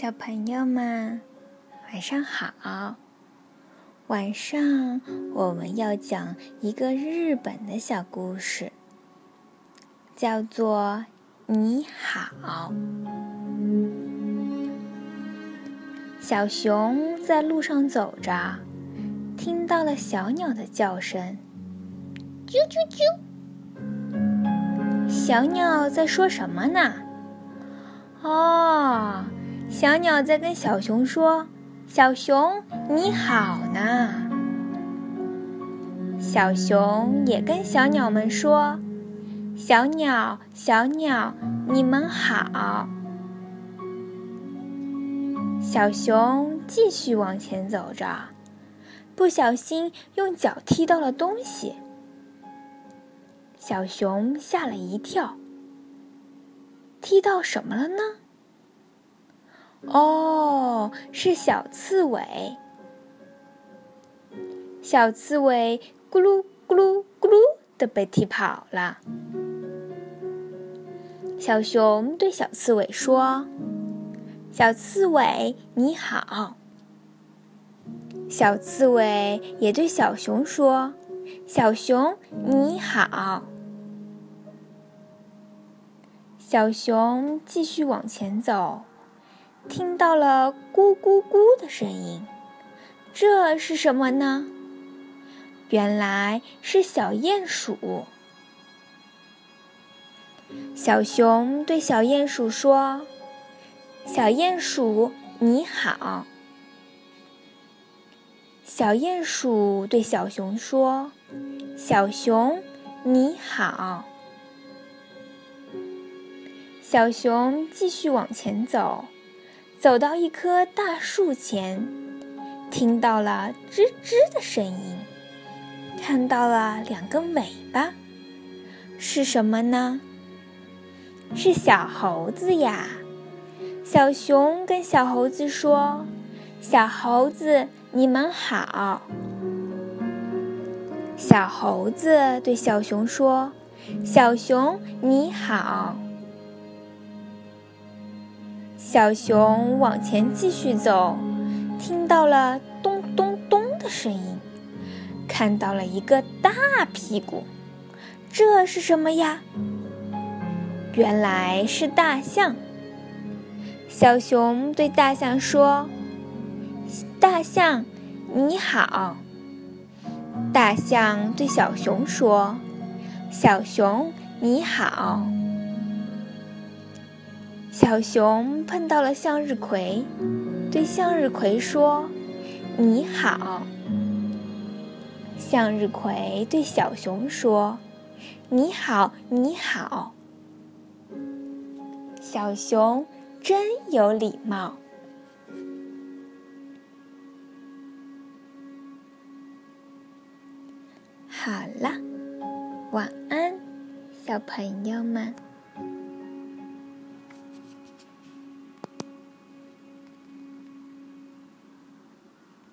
小朋友们，晚上好！晚上我们要讲一个日本的小故事，叫做《你好》。小熊在路上走着，听到了小鸟的叫声，啾啾啾。小鸟在说什么呢？哦。小鸟在跟小熊说：“小熊你好呢。”小熊也跟小鸟们说：“小鸟，小鸟，你们好。”小熊继续往前走着，不小心用脚踢到了东西。小熊吓了一跳，踢到什么了呢？哦，是小刺猬。小刺猬咕噜咕噜咕噜的被踢跑了。小熊对小刺猬说：“小刺猬你好。”小刺猬也对小熊说：“小熊你好。”小熊继续往前走。听到了咕咕咕的声音，这是什么呢？原来是小鼹鼠。小熊对小鼹鼠说：“小鼹鼠你好。”小鼹鼠对小熊说：“小熊你好。”小熊继续往前走。走到一棵大树前，听到了吱吱的声音，看到了两个尾巴，是什么呢？是小猴子呀！小熊跟小猴子说：“小猴子，你们好。”小猴子对小熊说：“小熊，你好。”小熊往前继续走，听到了咚咚咚的声音，看到了一个大屁股，这是什么呀？原来是大象。小熊对大象说：“大象，你好。”大象对小熊说：“小熊，你好。”小熊碰到了向日葵，对向日葵说：“你好。”向日葵对小熊说：“你好，你好。”小熊真有礼貌。好了，晚安，小朋友们。